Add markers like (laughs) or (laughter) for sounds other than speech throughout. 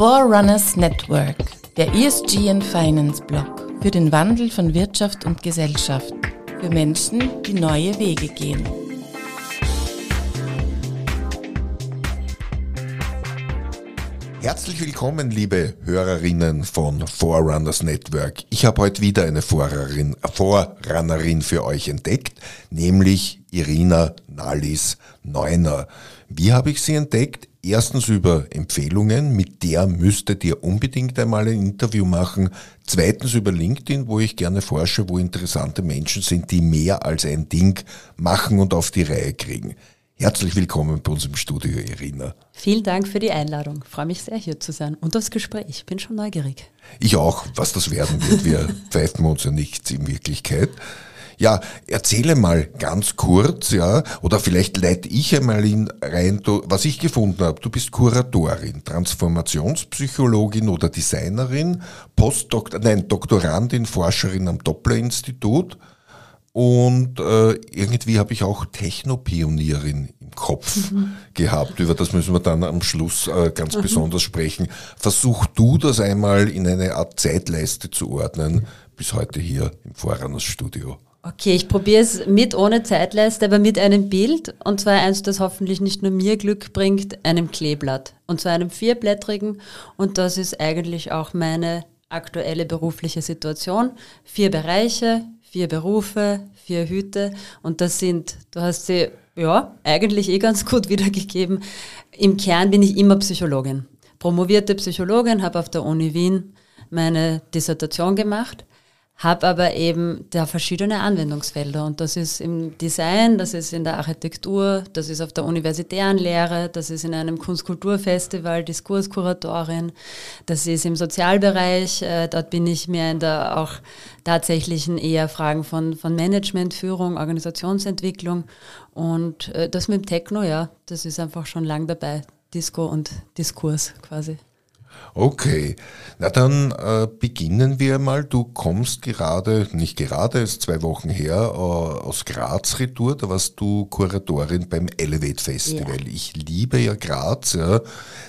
Forerunners Network, der ESG and Finance Blog für den Wandel von Wirtschaft und Gesellschaft, für Menschen, die neue Wege gehen. Herzlich willkommen, liebe Hörerinnen von Forerunners Network. Ich habe heute wieder eine Vorrunnerin, Vorrunnerin für euch entdeckt, nämlich Irina Nalis Neuner. Wie habe ich sie entdeckt? Erstens über Empfehlungen, mit der müsstet ihr unbedingt einmal ein Interview machen. Zweitens über LinkedIn, wo ich gerne forsche, wo interessante Menschen sind, die mehr als ein Ding machen und auf die Reihe kriegen. Herzlich willkommen bei uns im Studio, Irina. Vielen Dank für die Einladung. Ich freue mich sehr, hier zu sein und aufs Gespräch. Bin schon neugierig. Ich auch, was das werden wird. Wir (laughs) pfeifen uns ja nichts in Wirklichkeit. Ja, erzähle mal ganz kurz, ja, oder vielleicht leite ich einmal in rein, was ich gefunden habe. Du bist Kuratorin, Transformationspsychologin oder Designerin, Postdoktor, nein, Doktorandin, Forscherin am Doppler-Institut und äh, irgendwie habe ich auch Technopionierin im Kopf mhm. gehabt. Über das müssen wir dann am Schluss äh, ganz mhm. besonders sprechen. Versuch du das einmal in eine Art Zeitleiste zu ordnen, bis heute hier im Vorrunners Studio. Okay, ich probiere es mit ohne Zeitleiste, aber mit einem Bild. Und zwar eins, das hoffentlich nicht nur mir Glück bringt, einem Kleeblatt. Und zwar einem vierblättrigen. Und das ist eigentlich auch meine aktuelle berufliche Situation. Vier Bereiche, vier Berufe, vier Hüte und das sind, du hast sie ja eigentlich eh ganz gut (laughs) wiedergegeben. Im Kern bin ich immer Psychologin. Promovierte Psychologin, habe auf der Uni Wien meine Dissertation gemacht habe aber eben da verschiedene Anwendungsfelder. Und das ist im Design, das ist in der Architektur, das ist auf der universitären Lehre, das ist in einem Kunstkulturfestival Diskurskuratorin, das ist im Sozialbereich, äh, dort bin ich mehr in der auch tatsächlichen eher Fragen von, von Management, Führung, Organisationsentwicklung. Und äh, das mit dem Techno, ja, das ist einfach schon lang dabei, Disco und Diskurs quasi. Okay, na dann äh, beginnen wir mal. Du kommst gerade, nicht gerade, ist zwei Wochen her, äh, aus Graz Retour. Da warst du Kuratorin beim Elevate Festival. Ja. Ich liebe ja Graz. Ja.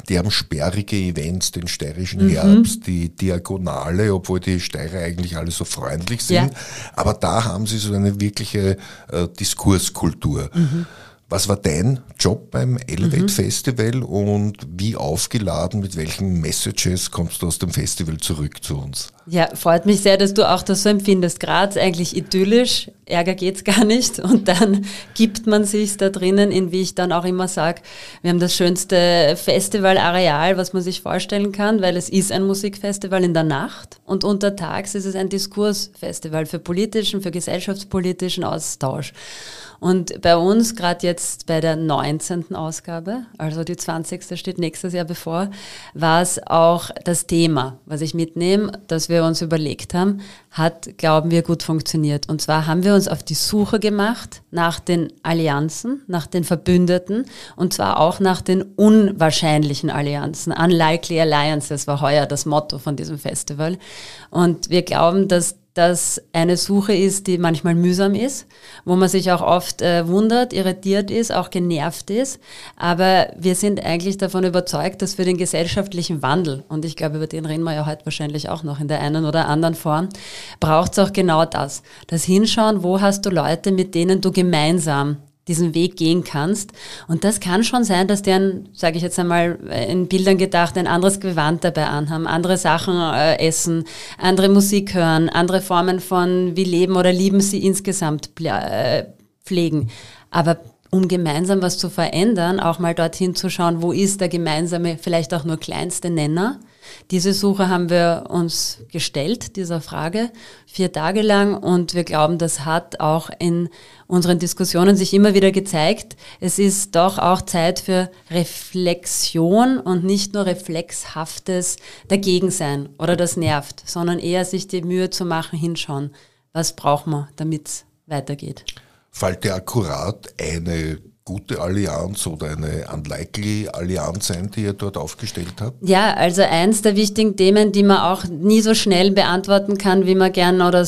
Die haben sperrige Events, den steirischen mhm. Herbst, die Diagonale, obwohl die Steirer eigentlich alle so freundlich sind. Ja. Aber da haben sie so eine wirkliche äh, Diskurskultur. Mhm. Was war dein Job beim Elevate mhm. Festival und wie aufgeladen, mit welchen Messages kommst du aus dem Festival zurück zu uns? Ja, freut mich sehr, dass du auch das so empfindest. Graz eigentlich idyllisch, Ärger geht's gar nicht und dann gibt man sich da drinnen in, wie ich dann auch immer sage, wir haben das schönste Festivalareal, was man sich vorstellen kann, weil es ist ein Musikfestival in der Nacht und untertags ist es ein Diskursfestival für politischen, für gesellschaftspolitischen Austausch. Und bei uns, gerade jetzt bei der 19. Ausgabe, also die 20. steht nächstes Jahr bevor, war es auch das Thema, was ich mitnehme, das wir uns überlegt haben, hat, glauben wir, gut funktioniert. Und zwar haben wir uns auf die Suche gemacht nach den Allianzen, nach den Verbündeten und zwar auch nach den unwahrscheinlichen Allianzen. Unlikely Alliances war heuer das Motto von diesem Festival. Und wir glauben, dass das eine Suche ist, die manchmal mühsam ist, wo man sich auch oft äh, wundert, irritiert ist, auch genervt ist. Aber wir sind eigentlich davon überzeugt, dass für den gesellschaftlichen Wandel, und ich glaube, über den reden wir ja heute wahrscheinlich auch noch in der einen oder anderen Form, braucht es auch genau das. Das Hinschauen, wo hast du Leute, mit denen du gemeinsam diesen Weg gehen kannst. Und das kann schon sein, dass deren, sage ich jetzt einmal in Bildern gedacht, ein anderes Gewand dabei anhaben, andere Sachen äh, essen, andere Musik hören, andere Formen von wie leben oder lieben sie insgesamt äh, pflegen. Aber um gemeinsam was zu verändern, auch mal dorthin zu schauen, wo ist der gemeinsame, vielleicht auch nur kleinste Nenner diese Suche haben wir uns gestellt, dieser Frage, vier Tage lang und wir glauben, das hat auch in unseren Diskussionen sich immer wieder gezeigt. Es ist doch auch Zeit für Reflexion und nicht nur reflexhaftes Dagegensein oder das nervt, sondern eher sich die Mühe zu machen, hinschauen, was braucht man, damit es weitergeht. Fällt dir akkurat eine gute Allianz oder eine unlikely Allianz sein, die ihr dort aufgestellt habt? Ja, also eins der wichtigen Themen, die man auch nie so schnell beantworten kann, wie man gern oder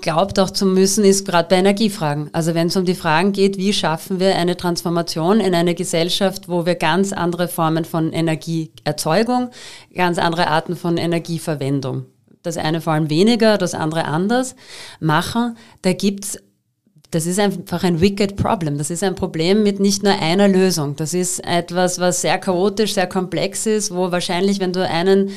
glaubt auch zu müssen, ist gerade bei Energiefragen. Also wenn es um die Fragen geht, wie schaffen wir eine Transformation in eine Gesellschaft, wo wir ganz andere Formen von Energieerzeugung, ganz andere Arten von Energieverwendung das eine vor allem weniger, das andere anders machen, da gibt's das ist einfach ein wicked problem. Das ist ein Problem mit nicht nur einer Lösung. Das ist etwas, was sehr chaotisch, sehr komplex ist, wo wahrscheinlich, wenn du einen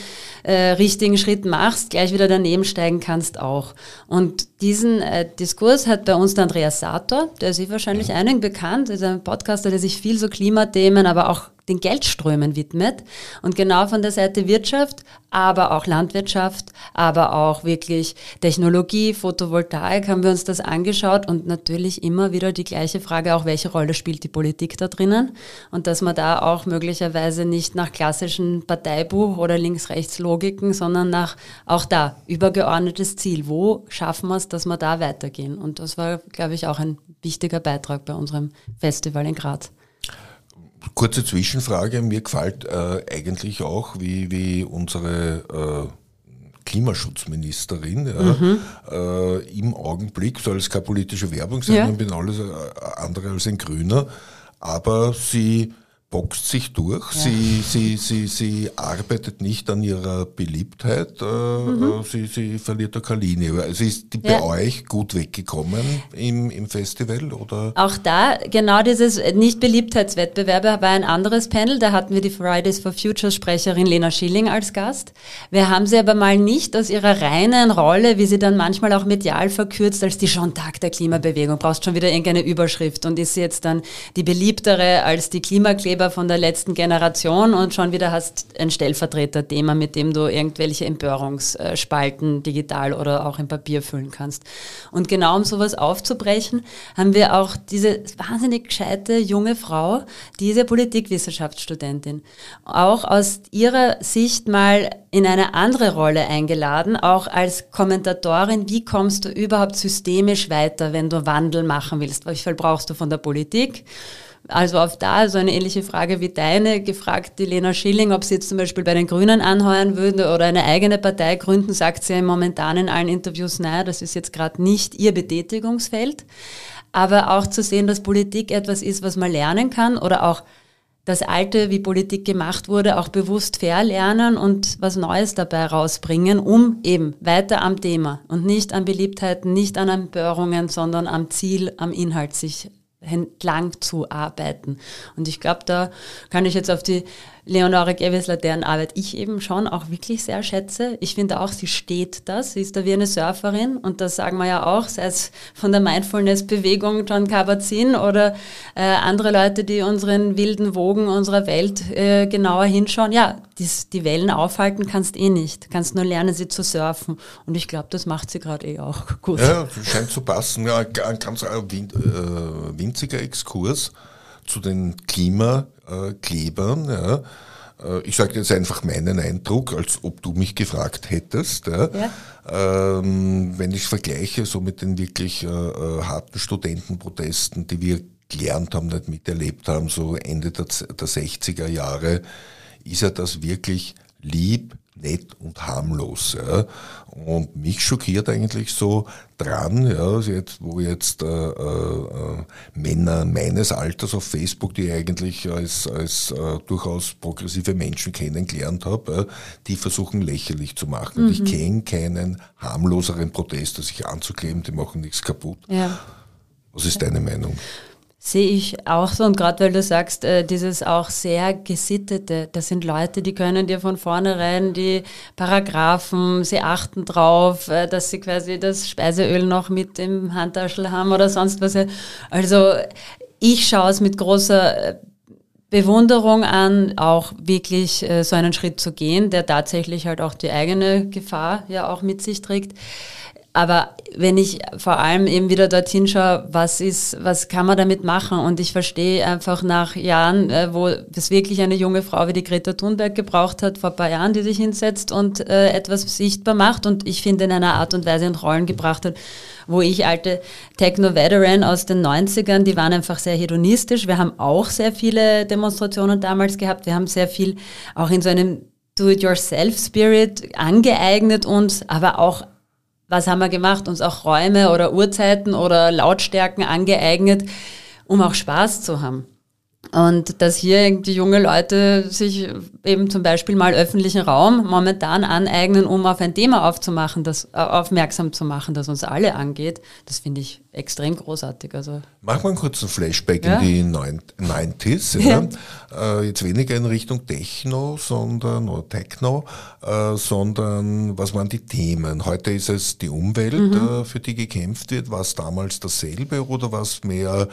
äh, richtigen Schritt machst, gleich wieder daneben steigen kannst auch. Und diesen äh, Diskurs hat bei uns der Andreas Sator, der ist wahrscheinlich einigen bekannt, ist ein Podcaster, der sich viel so Klimathemen, aber auch den Geldströmen widmet. Und genau von der Seite Wirtschaft, aber auch Landwirtschaft, aber auch wirklich Technologie, Photovoltaik haben wir uns das angeschaut und natürlich immer wieder die gleiche Frage, auch welche Rolle spielt die Politik da drinnen und dass man da auch möglicherweise nicht nach klassischen Parteibuch oder Links-Rechts-Logiken, sondern nach auch da übergeordnetes Ziel. Wo schaffen wir es, dass wir da weitergehen? Und das war, glaube ich, auch ein wichtiger Beitrag bei unserem Festival in Graz. Kurze Zwischenfrage, mir gefällt äh, eigentlich auch, wie, wie unsere äh, Klimaschutzministerin mhm. äh, im Augenblick, soll es keine politische Werbung sein, ja. ich bin alles äh, andere als ein Grüner, aber sie boxt sich durch, ja. sie, sie, sie, sie arbeitet nicht an ihrer Beliebtheit, äh, mhm. Äh, sie, sie verliert da keine Linie. Also ist die bei ja. euch gut weggekommen im, im Festival? Oder? Auch da, genau dieses Nicht-Beliebtheitswettbewerbe war ein anderes Panel, da hatten wir die Fridays for Future Sprecherin Lena Schilling als Gast. Wir haben sie aber mal nicht aus ihrer reinen Rolle, wie sie dann manchmal auch medial verkürzt, als die Schontag der Klimabewegung, brauchst schon wieder irgendeine Überschrift und ist sie jetzt dann die beliebtere als die Klimakleber Ratgeber von der letzten Generation und schon wieder hast ein Stellvertreterthema, mit dem du irgendwelche Empörungsspalten digital oder auch im Papier füllen kannst. Und genau um sowas aufzubrechen, haben wir auch diese wahnsinnig gescheite junge Frau, diese Politikwissenschaftsstudentin, auch aus ihrer Sicht mal in eine andere Rolle eingeladen, auch als Kommentatorin, wie kommst du überhaupt systemisch weiter, wenn du Wandel machen willst? Wie viel brauchst du von der Politik? Also auf da so eine ähnliche Frage wie deine, gefragt die Lena Schilling, ob sie jetzt zum Beispiel bei den Grünen anheuern würde oder eine eigene Partei gründen, sagt sie ja momentan in allen Interviews, naja, das ist jetzt gerade nicht ihr Betätigungsfeld. Aber auch zu sehen, dass Politik etwas ist, was man lernen kann oder auch das Alte, wie Politik gemacht wurde, auch bewusst verlernen und was Neues dabei rausbringen, um eben weiter am Thema und nicht an Beliebtheiten, nicht an Empörungen, sondern am Ziel, am Inhalt sich entlang zu arbeiten. Und ich glaube, da kann ich jetzt auf die Leonore Gewessler, deren Arbeit ich eben schon auch wirklich sehr schätze. Ich finde auch, sie steht das. Sie ist da wie eine Surferin und das sagen wir ja auch, sei es von der Mindfulness-Bewegung John Kabat-Zinn oder äh, andere Leute, die unseren wilden Wogen unserer Welt äh, genauer hinschauen. Ja, dies, die Wellen aufhalten kannst eh nicht. Kannst nur lernen, sie zu surfen. Und ich glaube, das macht sie gerade eh auch gut. Ja, scheint zu passen. Ja, ein ganz äh, winziger Exkurs zu den Klimaklebern. Ja. Äh, ich sage jetzt einfach meinen Eindruck, als ob du mich gefragt hättest. Ja. ja. Ähm, wenn ich es vergleiche so mit den wirklich äh, äh harten Studentenprotesten, die wir gelernt haben, nicht miterlebt haben, so Ende der, der 60er Jahre, ist ja das wirklich lieb, nett und harmlos. Ja. Und mich schockiert eigentlich so dran, ja, jetzt, wo jetzt äh, äh, Männer meines Alters auf Facebook, die ich eigentlich als, als äh, durchaus progressive Menschen kennengelernt habe, die versuchen lächerlich zu machen. Mhm. Und ich mhm. kenne keinen harmloseren Protest, als sich anzukleben, die machen nichts kaputt. Ja. Was ist deine Meinung? Sehe ich auch so und gerade weil du sagst, äh, dieses auch sehr gesittete, das sind Leute, die können dir von vornherein die Paragraphen, sie achten drauf, äh, dass sie quasi das Speiseöl noch mit im Handtaschel haben oder sonst was. Also ich schaue es mit großer äh, Bewunderung an, auch wirklich äh, so einen Schritt zu gehen, der tatsächlich halt auch die eigene Gefahr ja auch mit sich trägt. Aber wenn ich vor allem eben wieder dorthin schaue, was ist, was kann man damit machen? Und ich verstehe einfach nach Jahren, äh, wo es wirklich eine junge Frau wie die Greta Thunberg gebraucht hat, vor ein paar Jahren, die sich hinsetzt und äh, etwas sichtbar macht und ich finde in einer Art und Weise in Rollen gebracht hat, wo ich alte Techno-Veteran aus den 90ern, die waren einfach sehr hedonistisch. Wir haben auch sehr viele Demonstrationen damals gehabt. Wir haben sehr viel auch in so einem Do-it-yourself-Spirit angeeignet uns, aber auch was haben wir gemacht? Uns auch Räume oder Uhrzeiten oder Lautstärken angeeignet, um auch Spaß zu haben. Und dass hier die junge Leute sich eben zum Beispiel mal öffentlichen Raum momentan aneignen, um auf ein Thema aufzumachen, das äh, aufmerksam zu machen, das uns alle angeht, das finde ich extrem großartig. Also Machen wir einen kurzen Flashback ja. in die 90s. Ja. ja. Äh, jetzt weniger in Richtung Techno, sondern oder Techno, äh, sondern was waren die Themen? Heute ist es die Umwelt, mhm. äh, für die gekämpft wird. War es damals dasselbe oder war es mehr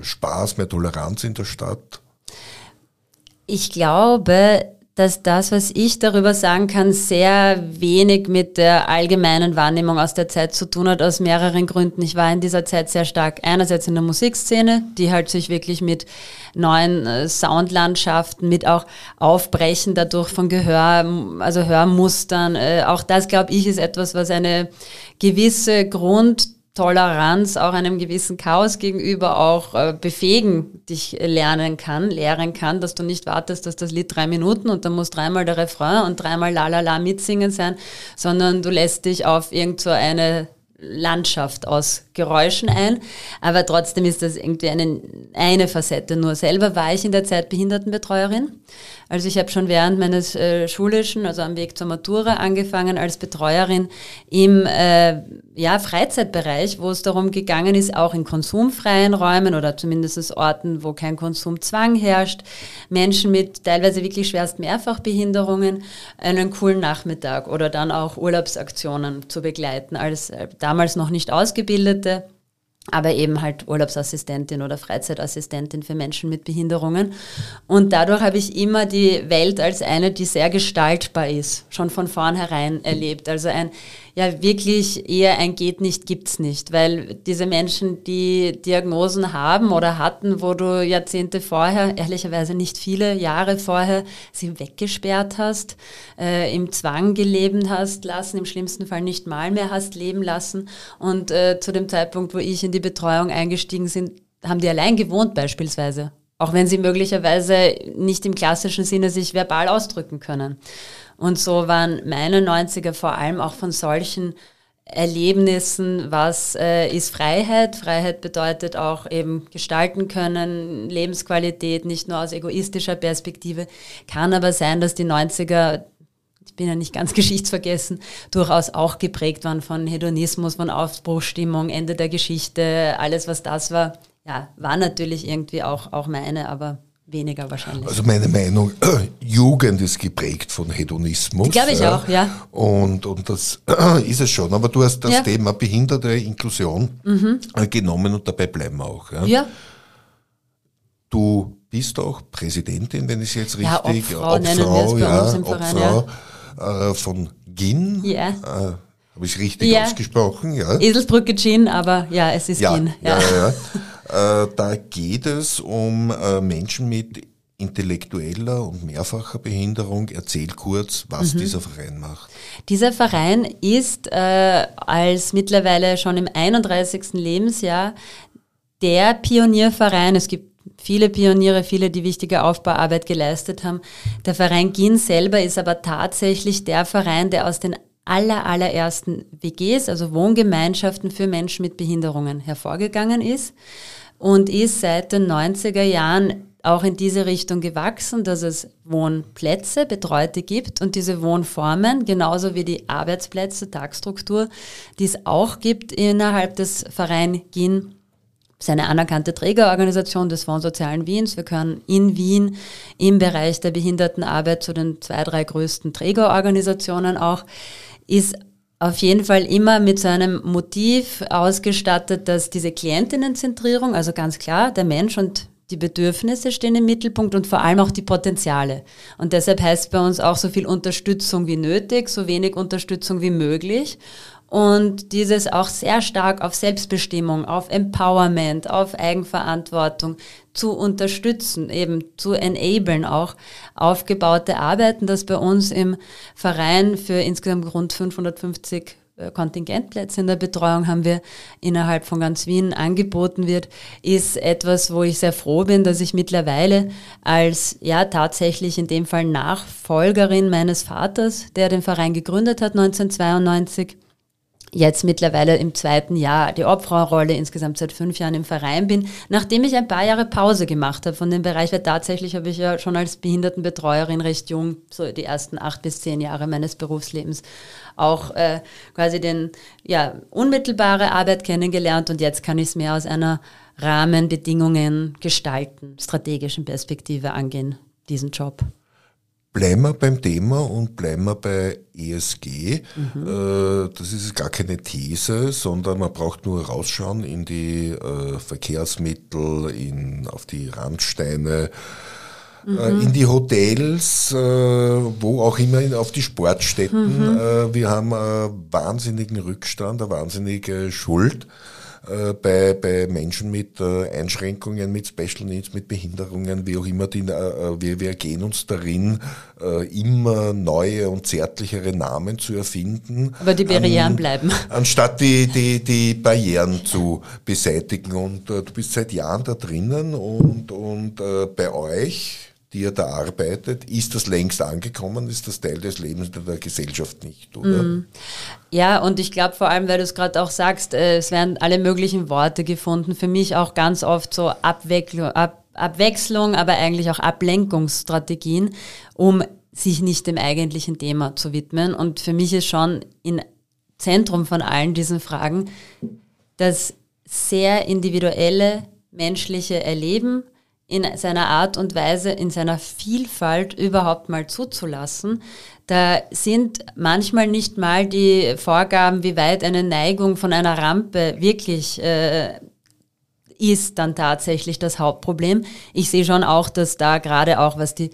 Spaß, mehr Toleranz in der Stadt? Ich glaube, dass das, was ich darüber sagen kann, sehr wenig mit der allgemeinen Wahrnehmung aus der Zeit zu tun hat, aus mehreren Gründen. Ich war in dieser Zeit sehr stark einerseits in der Musikszene, die halt sich wirklich mit neuen äh, Soundlandschaften, mit auch Aufbrechen dadurch von Gehör, also Hörmustern, äh, auch das, glaube ich, ist etwas, was eine gewisse Grund Toleranz auch einem gewissen Chaos gegenüber auch äh, befähigen dich lernen kann, lehren kann, dass du nicht wartest, dass das Lied drei Minuten und dann muss dreimal der Refrain und dreimal la la la mitsingen sein, sondern du lässt dich auf irgend so eine Landschaft aus Geräuschen ein. Aber trotzdem ist das irgendwie eine, eine Facette. Nur selber war ich in der Zeit Behindertenbetreuerin. Also ich habe schon während meines äh, schulischen, also am Weg zur Matura, angefangen als Betreuerin im äh, ja, Freizeitbereich, wo es darum gegangen ist, auch in konsumfreien Räumen oder zumindest Orten, wo kein Konsumzwang herrscht, Menschen mit teilweise wirklich schwerst Mehrfachbehinderungen einen coolen Nachmittag oder dann auch Urlaubsaktionen zu begleiten, als äh, damals noch nicht ausgebildete aber eben halt Urlaubsassistentin oder Freizeitassistentin für Menschen mit Behinderungen. Und dadurch habe ich immer die Welt als eine, die sehr gestaltbar ist, schon von vornherein erlebt. Also ein ja wirklich eher ein geht nicht, gibt's nicht, weil diese Menschen, die Diagnosen haben oder hatten, wo du Jahrzehnte vorher, ehrlicherweise nicht viele Jahre vorher, sie weggesperrt hast, äh, im Zwang gelebt hast lassen, im schlimmsten Fall nicht mal mehr hast leben lassen. Und äh, zu dem Zeitpunkt, wo ich in die Betreuung eingestiegen bin, haben die allein gewohnt beispielsweise. Auch wenn sie möglicherweise nicht im klassischen Sinne sich verbal ausdrücken können. Und so waren meine 90er vor allem auch von solchen Erlebnissen, was äh, ist Freiheit? Freiheit bedeutet auch eben gestalten können, Lebensqualität, nicht nur aus egoistischer Perspektive. Kann aber sein, dass die 90er, ich bin ja nicht ganz (laughs) geschichtsvergessen, durchaus auch geprägt waren von Hedonismus, von Aufbruchstimmung, Ende der Geschichte, alles was das war. Ja, war natürlich irgendwie auch, auch meine, aber weniger wahrscheinlich. Also meine Meinung, (clears throat) Jugend ist geprägt von Hedonismus. Glaube ich ja. auch, ja. Und, und das (clears throat) ist es schon. Aber du hast das ja. Thema behinderte Inklusion mhm. äh, genommen und dabei bleiben wir auch. Ja. ja. Du bist auch Präsidentin, wenn ich es jetzt richtig, ja, Obfrau, Obfrau, ja, Obfrau äh, von GIN. Ja. Äh, Habe ich richtig ausgesprochen? Ja. Eselsbrücke Gin, aber ja, es ist GIN. Ja, ja, ja. (laughs) Äh, da geht es um äh, Menschen mit intellektueller und mehrfacher Behinderung. Erzähl kurz, was mhm. dieser Verein macht. Dieser Verein ist äh, als mittlerweile schon im 31. Lebensjahr der Pionierverein. Es gibt viele Pioniere, viele, die wichtige Aufbauarbeit geleistet haben. Der Verein GIN selber ist aber tatsächlich der Verein, der aus den aller, allerersten WGs, also Wohngemeinschaften für Menschen mit Behinderungen hervorgegangen ist und ist seit den 90er Jahren auch in diese Richtung gewachsen, dass es Wohnplätze, Betreute gibt und diese Wohnformen, genauso wie die Arbeitsplätze, Tagstruktur, die es auch gibt innerhalb des Verein GIN, ist eine anerkannte Trägerorganisation des Fonds Sozialen Wiens. Wir können in Wien im Bereich der Behindertenarbeit zu den zwei, drei größten Trägerorganisationen auch, ist auf jeden Fall immer mit so einem Motiv ausgestattet, dass diese Klientinnenzentrierung, also ganz klar, der Mensch und die Bedürfnisse stehen im Mittelpunkt und vor allem auch die Potenziale. Und deshalb heißt bei uns auch so viel Unterstützung wie nötig, so wenig Unterstützung wie möglich. Und dieses auch sehr stark auf Selbstbestimmung, auf Empowerment, auf Eigenverantwortung zu unterstützen, eben zu enablen, auch aufgebaute Arbeiten, das bei uns im Verein für insgesamt rund 550 äh, Kontingentplätze in der Betreuung haben wir innerhalb von ganz Wien angeboten wird, ist etwas, wo ich sehr froh bin, dass ich mittlerweile als ja tatsächlich in dem Fall Nachfolgerin meines Vaters, der den Verein gegründet hat 1992, jetzt mittlerweile im zweiten Jahr die Obfrauenrolle insgesamt seit fünf Jahren im Verein bin, nachdem ich ein paar Jahre Pause gemacht habe von dem Bereich, weil tatsächlich habe ich ja schon als Behindertenbetreuerin recht jung, so die ersten acht bis zehn Jahre meines Berufslebens, auch äh, quasi den ja unmittelbare Arbeit kennengelernt und jetzt kann ich es mehr aus einer Rahmenbedingungen gestalten, strategischen Perspektive angehen, diesen Job. Bleiben wir beim Thema und bleiben wir bei ESG. Mhm. Das ist gar keine These, sondern man braucht nur rausschauen in die äh, Verkehrsmittel, in, auf die Randsteine, äh, mhm. in die Hotels, wo auch immer, auf die Sportstätten. Mhm. Wir haben einen wahnsinnigen Rückstand, eine wahnsinnige Schuld. Äh, bei, bei Menschen mit äh, Einschränkungen, mit Special Needs, mit Behinderungen, wie auch immer, die, äh, wir, wir gehen uns darin, immer neue und zärtlichere Namen zu erfinden. Aber die Barrieren an, bleiben. (laughs) Anstatt die, die, die Barrieren zu beseitigen. Und du bist seit Jahren da drinnen und, und bei euch die ihr da arbeitet, ist das längst angekommen, ist das Teil des Lebens der Gesellschaft nicht, oder? Mm. Ja, und ich glaube vor allem, weil du es gerade auch sagst, äh, es werden alle möglichen Worte gefunden. Für mich auch ganz oft so Abwechslung, Ab Abwechslung aber eigentlich auch Ablenkungsstrategien, um sich nicht dem eigentlichen Thema zu widmen. Und für mich ist schon im Zentrum von allen diesen Fragen das sehr individuelle menschliche Erleben in seiner Art und Weise, in seiner Vielfalt überhaupt mal zuzulassen. Da sind manchmal nicht mal die Vorgaben, wie weit eine Neigung von einer Rampe wirklich äh, ist, dann tatsächlich das Hauptproblem. Ich sehe schon auch, dass da gerade auch was die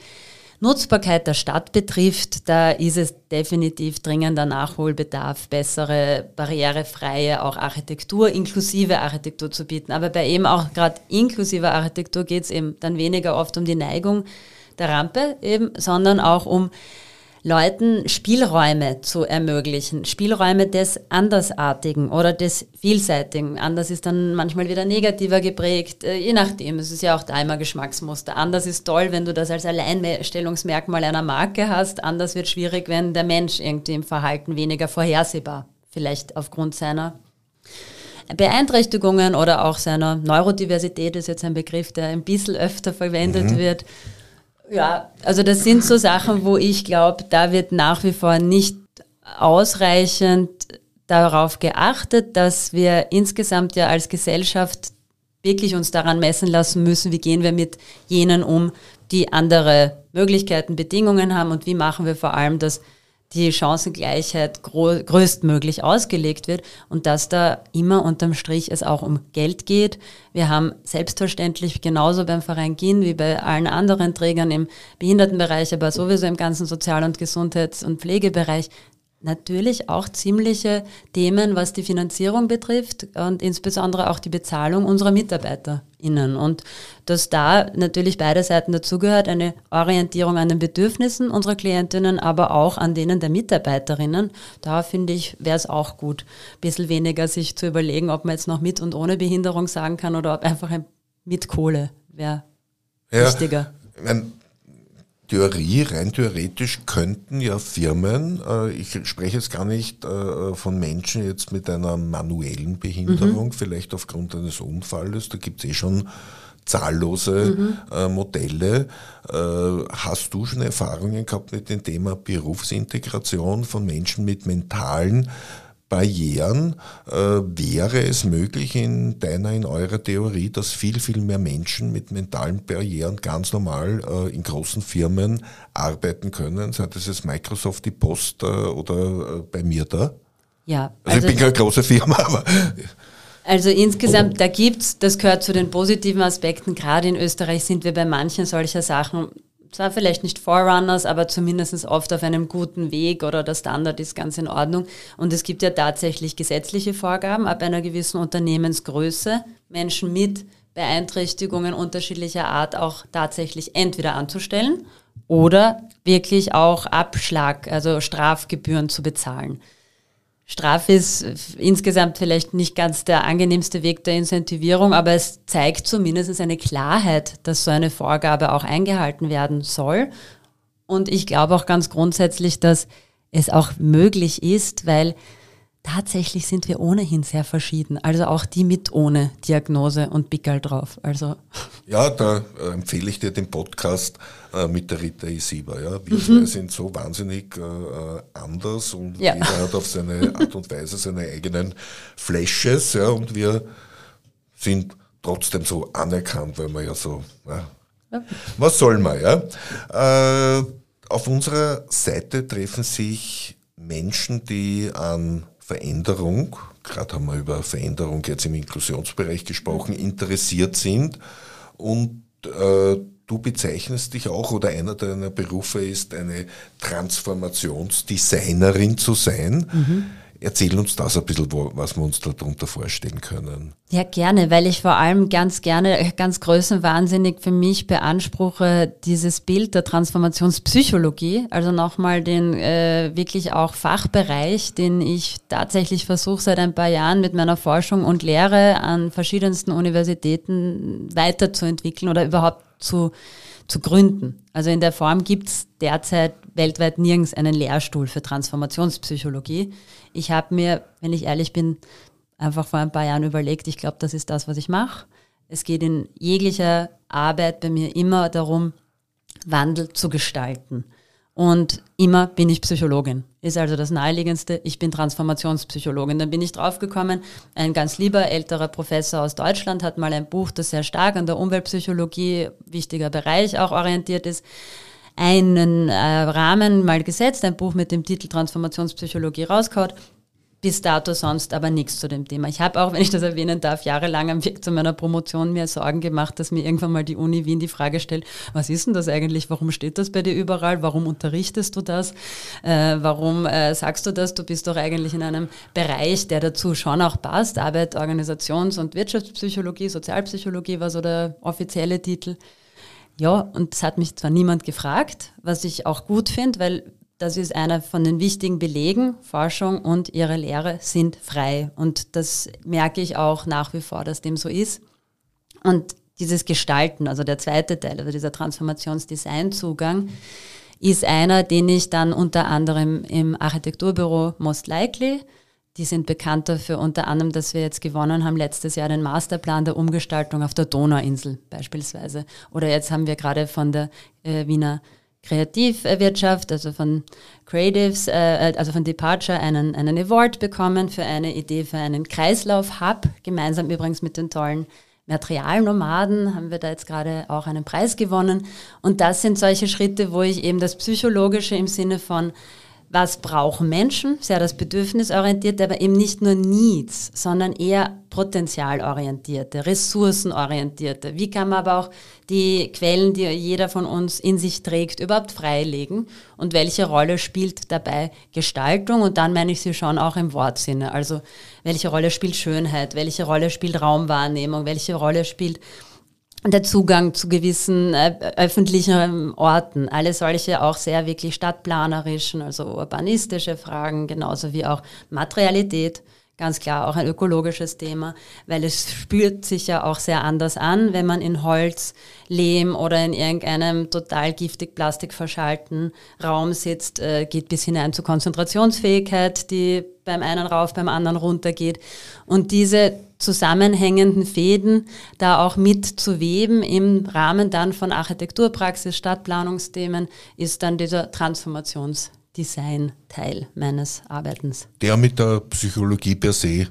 Nutzbarkeit der Stadt betrifft, da ist es definitiv dringender Nachholbedarf, bessere, barrierefreie auch Architektur, inklusive Architektur zu bieten. Aber bei eben auch gerade inklusiver Architektur geht es eben dann weniger oft um die Neigung der Rampe eben, sondern auch um Leuten Spielräume zu ermöglichen, Spielräume des Andersartigen oder des Vielseitigen. Anders ist dann manchmal wieder negativer geprägt, äh, je nachdem. Es ist ja auch da immer Geschmacksmuster. Anders ist toll, wenn du das als Alleinstellungsmerkmal einer Marke hast. Anders wird schwierig, wenn der Mensch irgendwie im Verhalten weniger vorhersehbar, vielleicht aufgrund seiner Beeinträchtigungen oder auch seiner Neurodiversität ist jetzt ein Begriff, der ein bisschen öfter verwendet mhm. wird ja, also das sind so Sachen, wo ich glaube, da wird nach wie vor nicht ausreichend darauf geachtet, dass wir insgesamt ja als Gesellschaft wirklich uns daran messen lassen müssen, wie gehen wir mit jenen um, die andere Möglichkeiten, Bedingungen haben und wie machen wir vor allem das die Chancengleichheit größtmöglich ausgelegt wird und dass da immer unterm Strich es auch um Geld geht. Wir haben selbstverständlich genauso beim Verein GIN wie bei allen anderen Trägern im Behindertenbereich, aber sowieso im ganzen Sozial- und Gesundheits- und Pflegebereich natürlich auch ziemliche Themen, was die Finanzierung betrifft und insbesondere auch die Bezahlung unserer MitarbeiterInnen. Und dass da natürlich beide Seiten dazugehört, eine Orientierung an den Bedürfnissen unserer Klientinnen, aber auch an denen der Mitarbeiterinnen. Da finde ich, wäre es auch gut, ein bisschen weniger sich zu überlegen, ob man jetzt noch mit und ohne Behinderung sagen kann oder ob einfach ein mit Kohle wäre ja, wichtiger. Mein Theorie, rein theoretisch könnten ja Firmen, äh, ich spreche jetzt gar nicht äh, von Menschen jetzt mit einer manuellen Behinderung, mhm. vielleicht aufgrund eines Unfalles, da gibt es eh schon zahllose mhm. äh, Modelle. Äh, hast du schon Erfahrungen gehabt mit dem Thema Berufsintegration von Menschen mit mentalen Barrieren äh, wäre es möglich in deiner, in eurer Theorie, dass viel, viel mehr Menschen mit mentalen Barrieren ganz normal äh, in großen Firmen arbeiten können, sei das jetzt Microsoft, die Post äh, oder äh, bei mir da? Ja. Also, also ich bin keine große Firma, (laughs) aber... Also insgesamt, da gibt's, das gehört zu den positiven Aspekten, gerade in Österreich sind wir bei manchen solcher Sachen zwar vielleicht nicht Forerunners, aber zumindest oft auf einem guten Weg oder der Standard ist ganz in Ordnung. Und es gibt ja tatsächlich gesetzliche Vorgaben ab einer gewissen Unternehmensgröße, Menschen mit Beeinträchtigungen unterschiedlicher Art auch tatsächlich entweder anzustellen oder wirklich auch Abschlag, also Strafgebühren zu bezahlen. Strafe ist insgesamt vielleicht nicht ganz der angenehmste Weg der Incentivierung, aber es zeigt zumindest eine Klarheit, dass so eine Vorgabe auch eingehalten werden soll. Und ich glaube auch ganz grundsätzlich, dass es auch möglich ist, weil tatsächlich sind wir ohnehin sehr verschieden. Also auch die mit ohne Diagnose und Pickel drauf. Also (laughs) ja, da äh, empfehle ich dir den Podcast äh, mit der Rita Isiba. Ja. Wir mhm. sind so wahnsinnig äh, äh, anders und ja. jeder hat auf seine Art und Weise seine eigenen Flashes ja, und wir sind trotzdem so anerkannt, weil wir ja so, ja. Ja. was soll man, ja. Äh, auf unserer Seite treffen sich Menschen, die an Veränderung, gerade haben wir über Veränderung jetzt im Inklusionsbereich gesprochen, interessiert sind und äh, du bezeichnest dich auch oder einer deiner Berufe ist eine Transformationsdesignerin zu sein. Mhm. Erzähl uns das ein bisschen, was wir uns darunter vorstellen können. Ja, gerne, weil ich vor allem ganz gerne, ganz größenwahnsinnig für mich beanspruche, dieses Bild der Transformationspsychologie, also nochmal den äh, wirklich auch Fachbereich, den ich tatsächlich versuche seit ein paar Jahren mit meiner Forschung und Lehre an verschiedensten Universitäten weiterzuentwickeln oder überhaupt zu, zu gründen. Also in der Form gibt es derzeit weltweit nirgends einen Lehrstuhl für Transformationspsychologie. Ich habe mir, wenn ich ehrlich bin, einfach vor ein paar Jahren überlegt, ich glaube, das ist das, was ich mache. Es geht in jeglicher Arbeit bei mir immer darum, Wandel zu gestalten. Und immer bin ich Psychologin. Ist also das Naheliegendste. Ich bin Transformationspsychologin. Dann bin ich draufgekommen, ein ganz lieber älterer Professor aus Deutschland hat mal ein Buch, das sehr stark an der Umweltpsychologie, wichtiger Bereich auch orientiert ist, einen äh, Rahmen mal gesetzt, ein Buch mit dem Titel Transformationspsychologie rausgehauen bis dato sonst aber nichts zu dem Thema. Ich habe auch, (laughs) wenn ich das erwähnen darf, jahrelang am Weg zu meiner Promotion mir Sorgen gemacht, dass mir irgendwann mal die Uni Wien die Frage stellt, was ist denn das eigentlich? Warum steht das bei dir überall? Warum unterrichtest du das? Äh, warum äh, sagst du das? Du bist doch eigentlich in einem Bereich, der dazu schon auch passt. Arbeit, Organisations- und Wirtschaftspsychologie, Sozialpsychologie war so der offizielle Titel. Ja, und es hat mich zwar niemand gefragt, was ich auch gut finde, weil das ist einer von den wichtigen Belegen. Forschung und ihre Lehre sind frei. Und das merke ich auch nach wie vor, dass dem so ist. Und dieses Gestalten, also der zweite Teil, also dieser Transformationsdesign-Zugang, ist einer, den ich dann unter anderem im Architekturbüro Most Likely, die sind bekannt dafür unter anderem, dass wir jetzt gewonnen haben letztes Jahr den Masterplan der Umgestaltung auf der Donauinsel beispielsweise. Oder jetzt haben wir gerade von der äh, Wiener Kreativwirtschaft, also von Creatives, äh, also von Departure einen, einen Award bekommen für eine Idee für einen Kreislauf-Hub, gemeinsam übrigens mit den tollen Materialnomaden haben wir da jetzt gerade auch einen Preis gewonnen. Und das sind solche Schritte, wo ich eben das Psychologische im Sinne von was brauchen Menschen, sehr das Bedürfnisorientierte, aber eben nicht nur Needs, sondern eher potenzialorientierte, ressourcenorientierte. Wie kann man aber auch die Quellen, die jeder von uns in sich trägt, überhaupt freilegen und welche Rolle spielt dabei Gestaltung? Und dann meine ich sie schon auch im Wortsinne. Also welche Rolle spielt Schönheit, welche Rolle spielt Raumwahrnehmung, welche Rolle spielt der Zugang zu gewissen äh, öffentlichen Orten, alle solche auch sehr wirklich stadtplanerischen, also urbanistische Fragen, genauso wie auch Materialität, ganz klar auch ein ökologisches Thema, weil es spürt sich ja auch sehr anders an, wenn man in Holz, Lehm oder in irgendeinem total giftig plastikverschalten Raum sitzt, äh, geht bis hinein zur Konzentrationsfähigkeit, die beim einen rauf, beim anderen runter geht. Und diese zusammenhängenden Fäden da auch mit zu weben im Rahmen dann von Architekturpraxis, Stadtplanungsthemen, ist dann dieser Transformationsdesign-Teil meines Arbeitens. Der mit der Psychologie per se äh,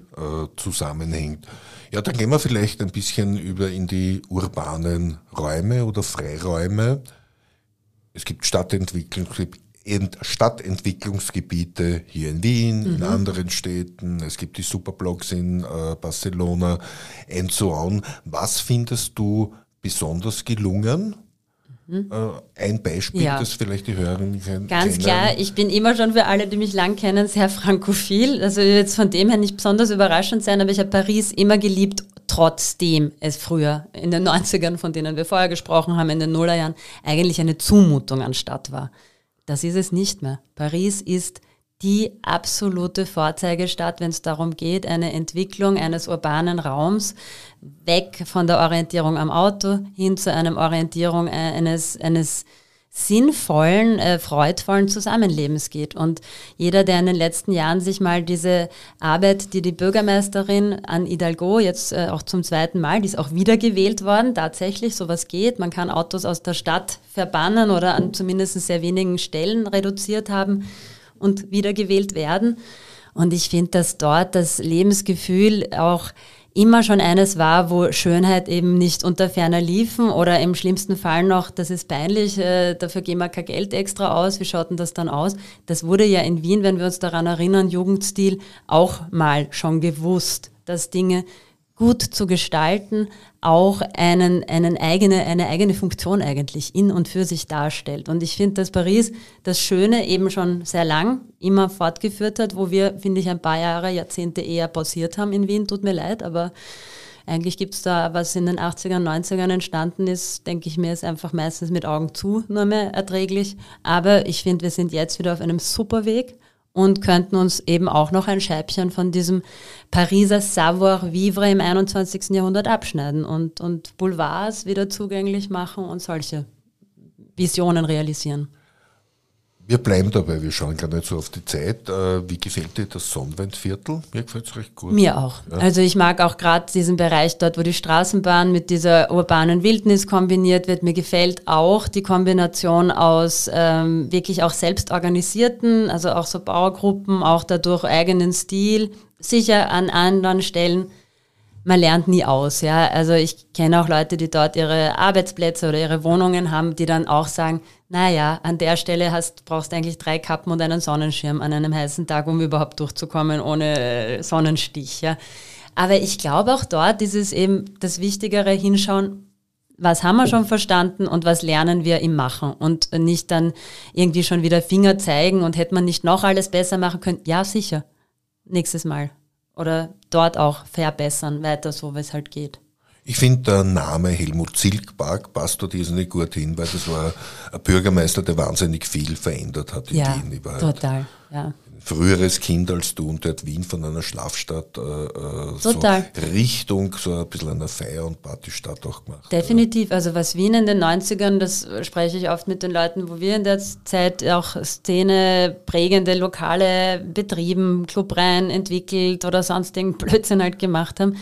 zusammenhängt. Ja, dann gehen wir vielleicht ein bisschen über in die urbanen Räume oder Freiräume. Es gibt Stadtentwicklung, Stadtentwicklungsgebiete hier in Wien, mhm. in anderen Städten. Es gibt die Superblocks in äh, Barcelona and so on. Was findest du besonders gelungen Hm? Ein Beispiel, ja. das vielleicht die Hörerinnen kennen. Ganz klar, ich bin immer schon für alle, die mich lang kennen, sehr frankophil. Also jetzt von dem her nicht besonders überraschend sein, aber ich habe Paris immer geliebt, trotzdem es früher in den (laughs) 90ern, von denen wir vorher gesprochen haben, in den Nullerjahren, eigentlich eine Zumutung an Stadt war. Das ist es nicht mehr. Paris ist die absolute Vorzeigestadt, wenn es darum geht, eine Entwicklung eines urbanen Raums weg von der Orientierung am Auto hin zu einer Orientierung eines, eines sinnvollen, äh, freudvollen Zusammenlebens geht. Und jeder, der in den letzten Jahren sich mal diese Arbeit, die die Bürgermeisterin an Hidalgo jetzt äh, auch zum zweiten Mal, die ist auch wiedergewählt worden, tatsächlich sowas geht. Man kann Autos aus der Stadt verbannen oder an zumindest sehr wenigen Stellen reduziert haben und wiedergewählt werden. Und ich finde, dass dort das Lebensgefühl auch immer schon eines war, wo Schönheit eben nicht unter ferner liefen oder im schlimmsten Fall noch, das ist peinlich, äh, dafür geben wir kein Geld extra aus, wie schaut denn das dann aus? Das wurde ja in Wien, wenn wir uns daran erinnern, Jugendstil auch mal schon gewusst, dass Dinge gut zu gestalten, auch einen, einen eigene, eine eigene Funktion eigentlich in und für sich darstellt. Und ich finde, dass Paris das Schöne eben schon sehr lang immer fortgeführt hat, wo wir, finde ich, ein paar Jahre, Jahrzehnte eher pausiert haben in Wien, tut mir leid, aber eigentlich gibt es da, was in den 80ern, 90ern entstanden ist, denke ich mir, ist einfach meistens mit Augen zu nur mehr erträglich. Aber ich finde, wir sind jetzt wieder auf einem super Weg und könnten uns eben auch noch ein Scheibchen von diesem Pariser Savoir-vivre im 21. Jahrhundert abschneiden und, und Boulevards wieder zugänglich machen und solche Visionen realisieren. Wir bleiben dabei, wir schauen gar nicht so auf die Zeit. Äh, wie gefällt dir das Sonnenwendviertel? Mir gefällt es recht gut. Mir auch. Ja. Also ich mag auch gerade diesen Bereich dort, wo die Straßenbahn mit dieser urbanen Wildnis kombiniert wird. Mir gefällt auch die Kombination aus ähm, wirklich auch selbstorganisierten, also auch so Bauergruppen, auch dadurch eigenen Stil. Sicher an anderen Stellen man lernt nie aus. Ja? Also ich kenne auch Leute, die dort ihre Arbeitsplätze oder ihre Wohnungen haben, die dann auch sagen, naja, an der Stelle hast, brauchst du eigentlich drei Kappen und einen Sonnenschirm an einem heißen Tag, um überhaupt durchzukommen ohne äh, Sonnenstich. Ja? Aber ich glaube auch dort ist es eben das Wichtigere hinschauen, was haben wir schon verstanden und was lernen wir im Machen und nicht dann irgendwie schon wieder Finger zeigen und hätte man nicht noch alles besser machen können. Ja, sicher. Nächstes Mal oder dort auch verbessern, weiter so, wie es halt geht. Ich finde, der Name Helmut Zilkpark passt dort irrsinnig gut hin, weil das war ein Bürgermeister, der wahnsinnig viel verändert hat in ja, Wien. War total, ja. Früheres Kind als du und der hat Wien von einer Schlafstadt äh, äh so Richtung so ein bisschen einer Feier- und Partystadt auch gemacht. Definitiv. Also was Wien in den 90ern, das spreche ich oft mit den Leuten, wo wir in der Zeit auch Szene prägende Lokale betrieben, Clubreihen entwickelt oder sonstigen (laughs) Blödsinn halt gemacht haben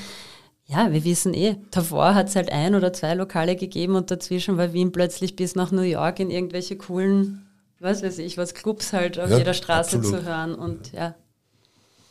ja, wir wissen eh, davor hat es halt ein oder zwei Lokale gegeben und dazwischen war Wien plötzlich bis nach New York in irgendwelche coolen, was weiß ich, was Clubs halt auf ja, jeder Straße absolut. zu hören und ja.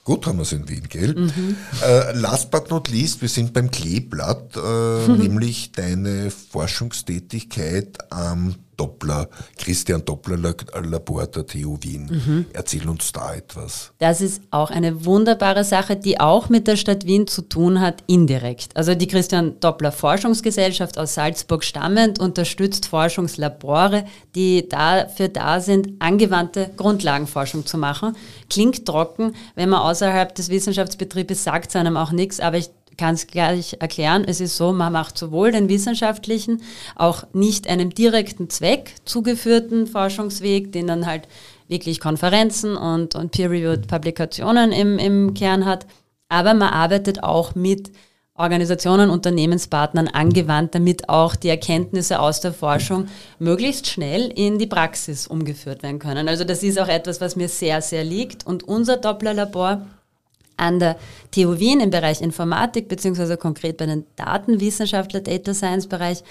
Gut haben wir es in Wien, gell? Mhm. Äh, last but not least, wir sind beim Kleeblatt, äh, mhm. (laughs) nämlich deine Forschungstätigkeit am Doppler, Christian Doppler Labor der TU Wien. Mhm. Erzähl uns da etwas. Das ist auch eine wunderbare Sache, die auch mit der Stadt Wien zu tun hat, indirekt. Also die Christian Doppler Forschungsgesellschaft aus Salzburg stammend unterstützt Forschungslabore, die dafür da sind, angewandte Grundlagenforschung zu machen. Klingt trocken, wenn man außerhalb des Wissenschaftsbetriebes sagt es einem auch nichts, aber ich kann es gleich erklären. Es ist so, man macht sowohl den wissenschaftlichen, auch nicht einem direkten Zweck zugeführten Forschungsweg, den dann halt wirklich Konferenzen und, und Peer-Reviewed Publikationen im, im Kern hat, aber man arbeitet auch mit Organisationen, Unternehmenspartnern angewandt, damit auch die Erkenntnisse aus der Forschung möglichst schnell in die Praxis umgeführt werden können. Also das ist auch etwas, was mir sehr, sehr liegt. Und unser Doppler-Labor an der TU Wien im Bereich Informatik, beziehungsweise konkret bei den Datenwissenschaftler, Data Science Bereich,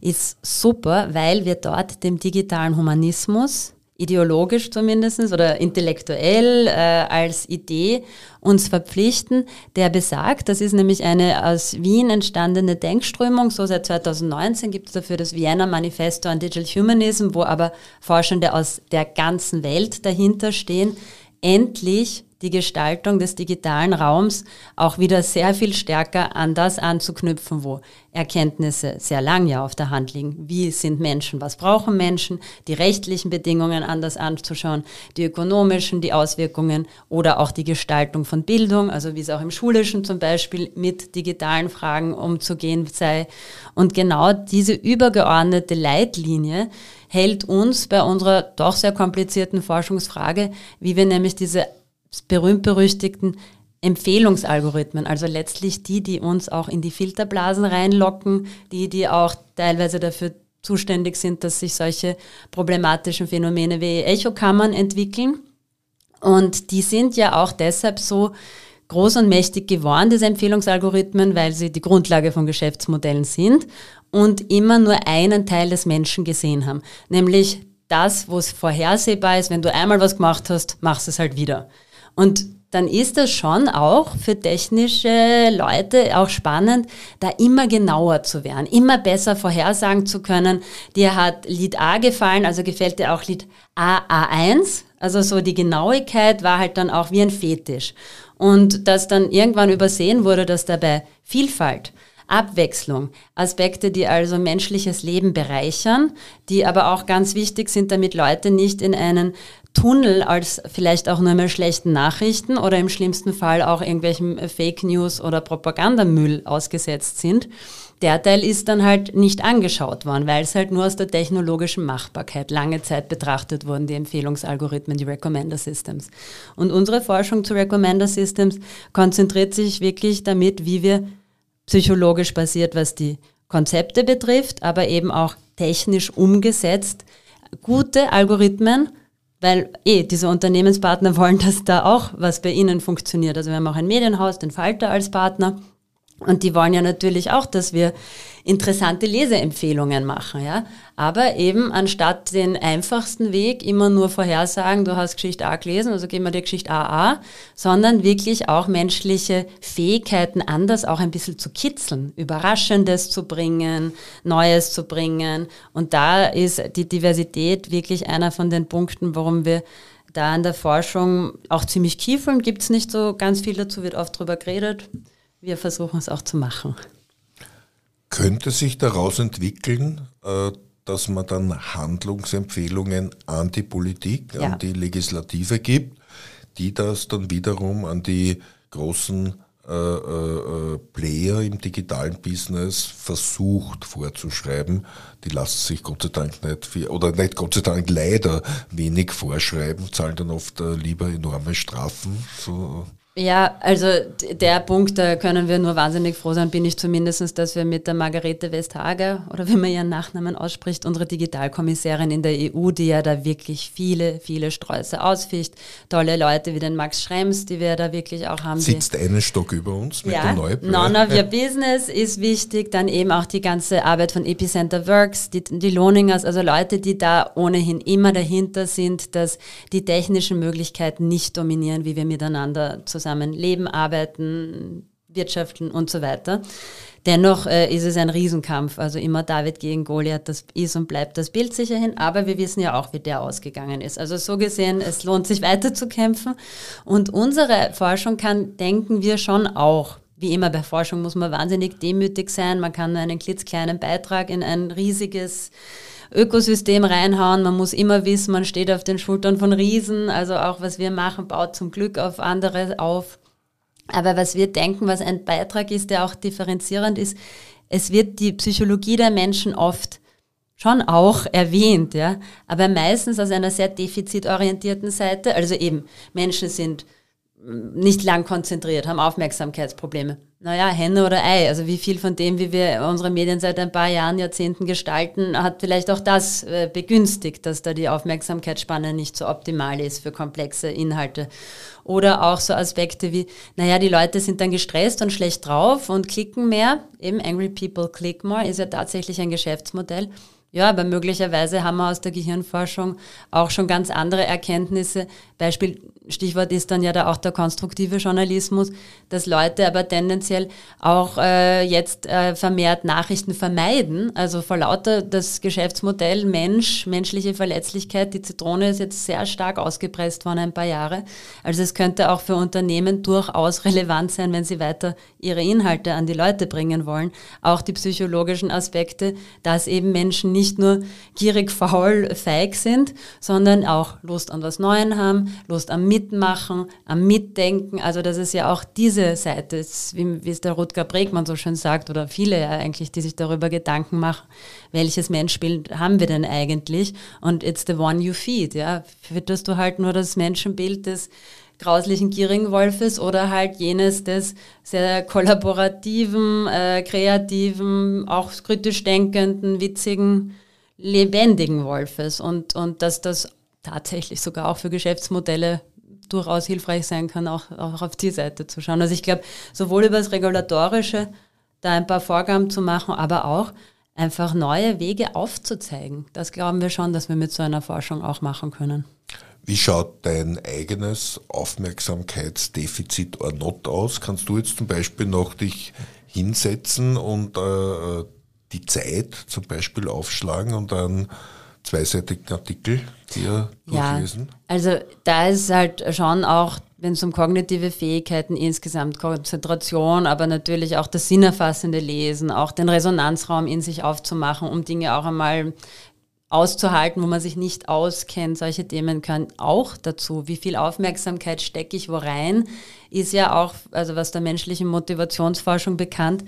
ist super, weil wir dort dem digitalen Humanismus ideologisch zumindest oder intellektuell äh, als Idee uns verpflichten, der besagt, das ist nämlich eine aus Wien entstandene Denkströmung, so seit 2019 gibt es dafür das Vienna Manifesto on Digital Humanism, wo aber Forschende aus der ganzen Welt dahinter stehen, endlich die Gestaltung des digitalen Raums auch wieder sehr viel stärker an das anzuknüpfen, wo Erkenntnisse sehr lang ja auf der Hand liegen. Wie sind Menschen? Was brauchen Menschen? Die rechtlichen Bedingungen anders anzuschauen, die ökonomischen, die Auswirkungen oder auch die Gestaltung von Bildung, also wie es auch im Schulischen zum Beispiel mit digitalen Fragen umzugehen sei. Und genau diese übergeordnete Leitlinie hält uns bei unserer doch sehr komplizierten Forschungsfrage, wie wir nämlich diese berühmt-berüchtigten Empfehlungsalgorithmen, also letztlich die, die uns auch in die Filterblasen reinlocken, die, die auch teilweise dafür zuständig sind, dass sich solche problematischen Phänomene wie Echokammern entwickeln. Und die sind ja auch deshalb so groß und mächtig geworden, diese Empfehlungsalgorithmen, weil sie die Grundlage von Geschäftsmodellen sind und immer nur einen Teil des Menschen gesehen haben, nämlich das, wo es vorhersehbar ist, wenn du einmal was gemacht hast, machst du es halt wieder. Und dann ist das schon auch für technische Leute auch spannend, da immer genauer zu werden, immer besser vorhersagen zu können. Dir hat Lied A gefallen, also gefällt dir auch Lied A A1. Also so die Genauigkeit war halt dann auch wie ein Fetisch. Und dass dann irgendwann übersehen wurde, dass dabei Vielfalt, Abwechslung, Aspekte, die also menschliches Leben bereichern, die aber auch ganz wichtig sind, damit Leute nicht in einen Tunnel als vielleicht auch nur mehr schlechten Nachrichten oder im schlimmsten Fall auch irgendwelchen Fake News oder Propagandamüll ausgesetzt sind. Der Teil ist dann halt nicht angeschaut worden, weil es halt nur aus der technologischen Machbarkeit lange Zeit betrachtet wurden, die Empfehlungsalgorithmen, die Recommender Systems. Und unsere Forschung zu Recommender Systems konzentriert sich wirklich damit, wie wir psychologisch basiert, was die Konzepte betrifft, aber eben auch technisch umgesetzt, gute Algorithmen, weil eh diese Unternehmenspartner wollen, dass da auch was bei ihnen funktioniert. Also wir haben auch ein Medienhaus, den Falter als Partner und die wollen ja natürlich auch, dass wir interessante Leseempfehlungen machen, ja. Aber eben anstatt den einfachsten Weg immer nur vorhersagen, du hast Geschichte A gelesen, also geben wir dir Geschichte AA, sondern wirklich auch menschliche Fähigkeiten anders auch ein bisschen zu kitzeln, Überraschendes zu bringen, Neues zu bringen. Und da ist die Diversität wirklich einer von den Punkten, warum wir da in der Forschung auch ziemlich kiefeln, gibt es nicht so ganz viel dazu, wird oft drüber geredet wir versuchen es auch zu machen. Könnte sich daraus entwickeln, äh, dass man dann Handlungsempfehlungen an die Politik, ja. an die Legislative gibt, die das dann wiederum an die großen äh, äh, Player im digitalen Business versucht vorzuschreiben. Die lassen sich Gott sei Dank nicht viel, oder nicht Gott sei Dank leider wenig vorschreiben, zahlen dann oft lieber enorme Strafen. So ja, also der Punkt, da können wir nur wahnsinnig froh sein, bin ich zumindest, dass wir mit der Margarete Westhager oder wie man ihren Nachnamen ausspricht, unsere Digitalkommissarin in der EU, die ja da wirklich viele, viele Sträuße ausficht, tolle Leute wie den Max Schrems, die wir da wirklich auch haben. Sitzt einen Stock über uns mit ja, dem Neubau. None of your business ist wichtig, dann eben auch die ganze Arbeit von Epicenter Works, die, die Lohningers, also Leute, die da ohnehin immer dahinter sind, dass die technischen Möglichkeiten nicht dominieren, wie wir miteinander zusammen zusammen leben, arbeiten, wirtschaften und so weiter. Dennoch äh, ist es ein Riesenkampf, also immer David gegen Goliath, das ist und bleibt das Bild sicherhin, aber wir wissen ja auch, wie der ausgegangen ist. Also so gesehen, es lohnt sich weiter zu kämpfen. Und unsere Forschung kann, denken wir schon auch, wie immer bei Forschung muss man wahnsinnig demütig sein, man kann nur einen klitzkleinen Beitrag in ein riesiges Ökosystem reinhauen. Man muss immer wissen, man steht auf den Schultern von Riesen. Also auch was wir machen, baut zum Glück auf andere auf. Aber was wir denken, was ein Beitrag ist, der auch differenzierend ist, es wird die Psychologie der Menschen oft schon auch erwähnt, ja, aber meistens aus einer sehr defizitorientierten Seite. Also eben, Menschen sind nicht lang konzentriert, haben Aufmerksamkeitsprobleme. Naja, Henne oder Ei. Also wie viel von dem, wie wir unsere Medien seit ein paar Jahren, Jahrzehnten gestalten, hat vielleicht auch das äh, begünstigt, dass da die Aufmerksamkeitsspanne nicht so optimal ist für komplexe Inhalte. Oder auch so Aspekte wie, naja, die Leute sind dann gestresst und schlecht drauf und klicken mehr. Eben Angry People Click More ist ja tatsächlich ein Geschäftsmodell. Ja, aber möglicherweise haben wir aus der Gehirnforschung auch schon ganz andere Erkenntnisse. Beispiel Stichwort ist dann ja da auch der konstruktive Journalismus, dass Leute aber tendenziell auch äh, jetzt äh, vermehrt Nachrichten vermeiden. Also vor lauter das Geschäftsmodell Mensch, menschliche Verletzlichkeit, die Zitrone ist jetzt sehr stark ausgepresst worden ein paar Jahre. Also es könnte auch für Unternehmen durchaus relevant sein, wenn sie weiter ihre Inhalte an die Leute bringen wollen. Auch die psychologischen Aspekte, dass eben Menschen nicht nur gierig, faul, feig sind, sondern auch Lust an was Neuem haben, Lust am Mitmachen, am Mitdenken. Also das ist ja auch diese Seite, wie, wie es der Rutger Bregmann so schön sagt, oder viele ja eigentlich, die sich darüber Gedanken machen, welches Menschenbild haben wir denn eigentlich? Und it's the one you feed, ja. Fütterst du halt nur das Menschenbild des grauslichen gierigen Wolfes oder halt jenes des sehr kollaborativen, äh, kreativen, auch kritisch denkenden, witzigen, lebendigen Wolfes und, und dass das tatsächlich sogar auch für Geschäftsmodelle durchaus hilfreich sein kann, auch, auch auf die Seite zu schauen. Also ich glaube, sowohl über das Regulatorische da ein paar Vorgaben zu machen, aber auch einfach neue Wege aufzuzeigen. Das glauben wir schon, dass wir mit so einer Forschung auch machen können. Wie schaut dein eigenes Aufmerksamkeitsdefizit or not aus? Kannst du jetzt zum Beispiel noch dich hinsetzen und äh, die Zeit zum Beispiel aufschlagen und dann zweiseitigen Artikel dir durchlesen? Ja, also da ist halt schon auch, wenn es um kognitive Fähigkeiten insgesamt, Konzentration, aber natürlich auch das sinnerfassende Lesen, auch den Resonanzraum in sich aufzumachen, um Dinge auch einmal auszuhalten, wo man sich nicht auskennt. Solche Themen können auch dazu. Wie viel Aufmerksamkeit stecke ich wo rein, ist ja auch, also was der menschlichen Motivationsforschung bekannt,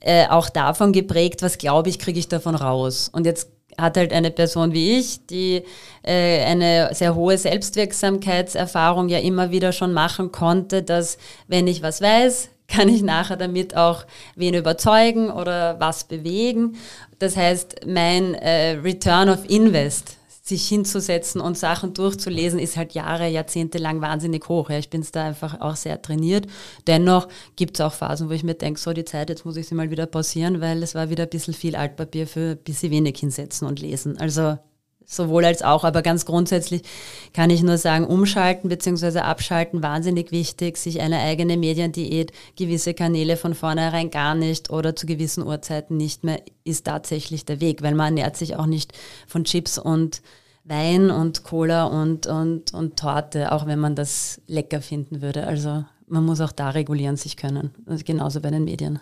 äh, auch davon geprägt, was glaube ich, kriege ich davon raus. Und jetzt hat halt eine Person wie ich, die äh, eine sehr hohe Selbstwirksamkeitserfahrung ja immer wieder schon machen konnte, dass wenn ich was weiß, kann ich nachher damit auch wen überzeugen oder was bewegen. Das heißt, mein äh, Return of Invest, sich hinzusetzen und Sachen durchzulesen, ist halt Jahre, Jahrzehnte lang wahnsinnig hoch. Ja. Ich bin da einfach auch sehr trainiert. Dennoch gibt es auch Phasen, wo ich mir denke, so die Zeit, jetzt muss ich sie mal wieder pausieren, weil es war wieder ein bisschen viel Altpapier für ein bisschen wenig hinsetzen und lesen. Also sowohl als auch, aber ganz grundsätzlich kann ich nur sagen, umschalten bzw. abschalten, wahnsinnig wichtig, sich eine eigene Mediendiät, gewisse Kanäle von vornherein gar nicht oder zu gewissen Uhrzeiten nicht mehr, ist tatsächlich der Weg, weil man ernährt sich auch nicht von Chips und Wein und Cola und, und, und Torte, auch wenn man das lecker finden würde. Also man muss auch da regulieren sich können, genauso bei den Medien.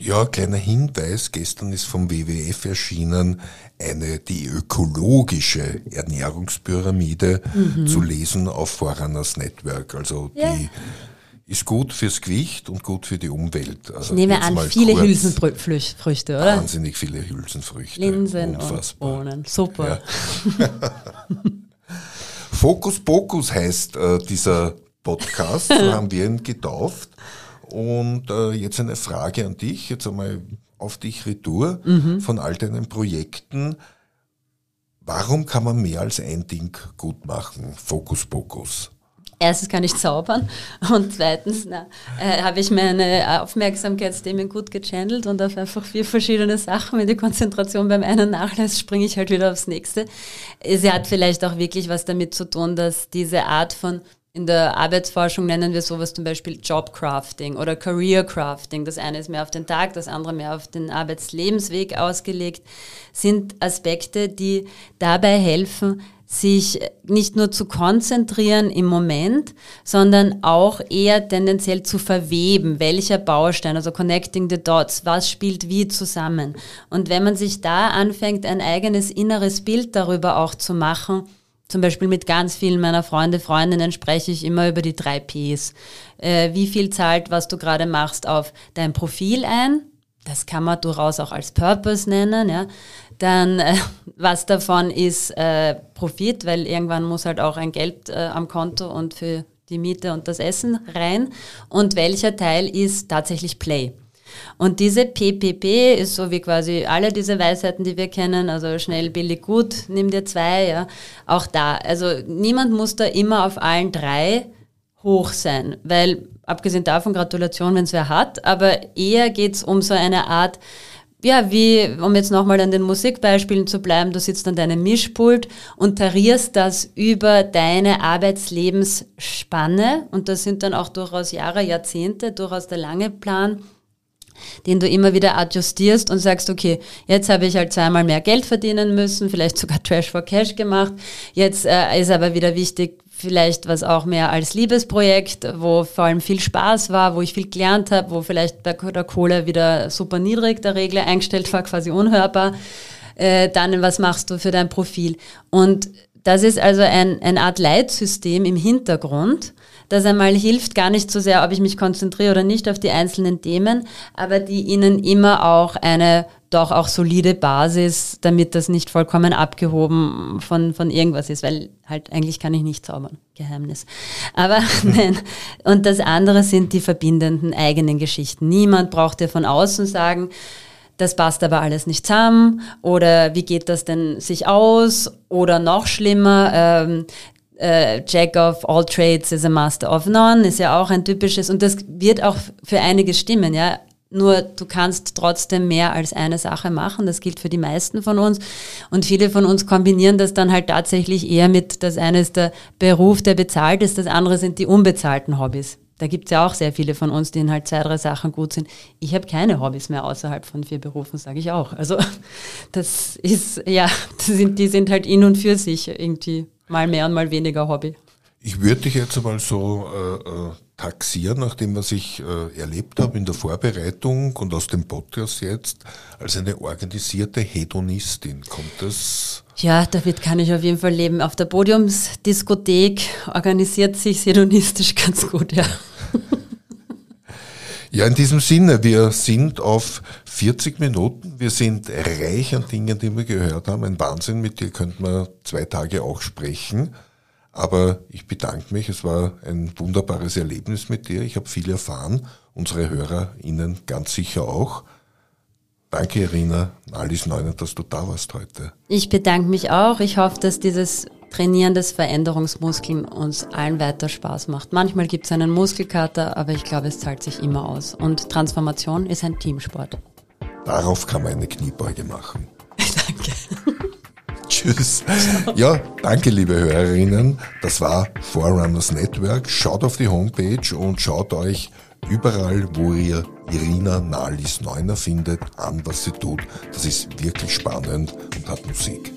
Ja, kleiner Hinweis, gestern ist vom WWF erschienen eine die ökologische Ernährungspyramide mhm. zu lesen auf Foreigners Network. Also ja. die ist gut fürs Gewicht und gut für die Umwelt. Also ich nehme an, viele Hülsenfrüchte, oder? Wahnsinnig viele Hülsenfrüchte. Linsen Unfassbar. und Bohnen. Super. Ja. (laughs) Fokus Pokus heißt äh, dieser Podcast, so (laughs) haben wir ihn getauft. Und äh, jetzt eine Frage an dich, jetzt einmal auf dich retour mhm. von all deinen Projekten. Warum kann man mehr als ein Ding gut machen? Fokus Pokus. Erstens kann ich zaubern und zweitens äh, habe ich meine Aufmerksamkeitsthemen gut gechannelt und auf einfach vier verschiedene Sachen. Wenn die Konzentration beim einen nachlässt, springe ich halt wieder aufs nächste. Sie hat vielleicht auch wirklich was damit zu tun, dass diese Art von in der Arbeitsforschung nennen wir sowas zum Beispiel Jobcrafting oder Career Crafting. Das eine ist mehr auf den Tag, das andere mehr auf den Arbeitslebensweg ausgelegt, sind Aspekte, die dabei helfen, sich nicht nur zu konzentrieren im Moment, sondern auch eher tendenziell zu verweben, welcher Baustein, also connecting the dots, was spielt wie zusammen. Und wenn man sich da anfängt, ein eigenes inneres Bild darüber auch zu machen, zum Beispiel mit ganz vielen meiner Freunde, Freundinnen spreche ich immer über die drei Ps. Äh, wie viel zahlt, was du gerade machst, auf dein Profil ein? Das kann man durchaus auch als Purpose nennen. Ja. Dann, äh, (laughs) was davon ist äh, Profit, weil irgendwann muss halt auch ein Geld äh, am Konto und für die Miete und das Essen rein. Und welcher Teil ist tatsächlich Play? Und diese PPP ist so wie quasi alle diese Weisheiten, die wir kennen, also schnell, billig, gut, nimm dir zwei, ja, auch da. Also niemand muss da immer auf allen drei hoch sein, weil abgesehen davon Gratulation, wenn es wer hat, aber eher geht es um so eine Art ja, wie, um jetzt nochmal an den Musikbeispielen zu bleiben, du sitzt an deinem Mischpult und tarierst das über deine Arbeitslebensspanne und das sind dann auch durchaus Jahre, Jahrzehnte, durchaus der lange Plan, den du immer wieder adjustierst und sagst, okay, jetzt habe ich halt zweimal mehr Geld verdienen müssen, vielleicht sogar Trash for Cash gemacht. Jetzt äh, ist aber wieder wichtig, vielleicht was auch mehr als Liebesprojekt, wo vor allem viel Spaß war, wo ich viel gelernt habe, wo vielleicht bei der Kohle wieder super niedrig der Regler eingestellt war, quasi unhörbar. Äh, dann, was machst du für dein Profil? Und das ist also ein, eine Art Leitsystem im Hintergrund, das einmal hilft, gar nicht so sehr, ob ich mich konzentriere oder nicht auf die einzelnen Themen, aber die ihnen immer auch eine doch auch solide Basis, damit das nicht vollkommen abgehoben von, von irgendwas ist, weil halt eigentlich kann ich nicht zaubern. Geheimnis. Aber (laughs) nein. Und das andere sind die verbindenden eigenen Geschichten. Niemand braucht dir von außen sagen, das passt aber alles nicht zusammen oder wie geht das denn sich aus oder noch schlimmer, ähm, äh, Jack of all trades is a master of none ist ja auch ein typisches und das wird auch für einige stimmen, ja. Nur du kannst trotzdem mehr als eine Sache machen. Das gilt für die meisten von uns. Und viele von uns kombinieren das dann halt tatsächlich eher mit, das eine ist der Beruf, der bezahlt ist, das andere sind die unbezahlten Hobbys. Da gibt es ja auch sehr viele von uns, die in halt zwei, drei Sachen gut sind. Ich habe keine Hobbys mehr außerhalb von vier Berufen, sage ich auch. Also das ist, ja, das sind, die sind halt in und für sich irgendwie mal mehr und mal weniger Hobby. Ich würde dich jetzt einmal so äh, äh, taxieren, nach dem, was ich äh, erlebt habe in der Vorbereitung und aus dem Podcast jetzt, als eine organisierte Hedonistin. Kommt das? Ja, damit kann ich auf jeden Fall leben. Auf der Podiumsdiskothek organisiert sich hedonistisch (laughs) ganz gut, ja. Ja, in diesem Sinne, wir sind auf 40 Minuten. Wir sind reich an Dingen, die wir gehört haben. Ein Wahnsinn, mit dir könnten wir zwei Tage auch sprechen. Aber ich bedanke mich, es war ein wunderbares Erlebnis mit dir. Ich habe viel erfahren, unsere HörerInnen ganz sicher auch. Danke, Irina, Alice Neuner, dass du da warst heute. Ich bedanke mich auch. Ich hoffe, dass dieses Trainieren des Veränderungsmuskeln uns allen weiter Spaß macht. Manchmal gibt es einen Muskelkater, aber ich glaube, es zahlt sich immer aus. Und Transformation ist ein Teamsport. Darauf kann man eine Kniebeuge machen. (laughs) Danke. (laughs) Tschüss. Ja, danke, liebe Hörerinnen. Das war Forerunners Network. Schaut auf die Homepage und schaut euch überall, wo ihr Irina Nalis Neuner findet, an, was sie tut. Das ist wirklich spannend und hat Musik.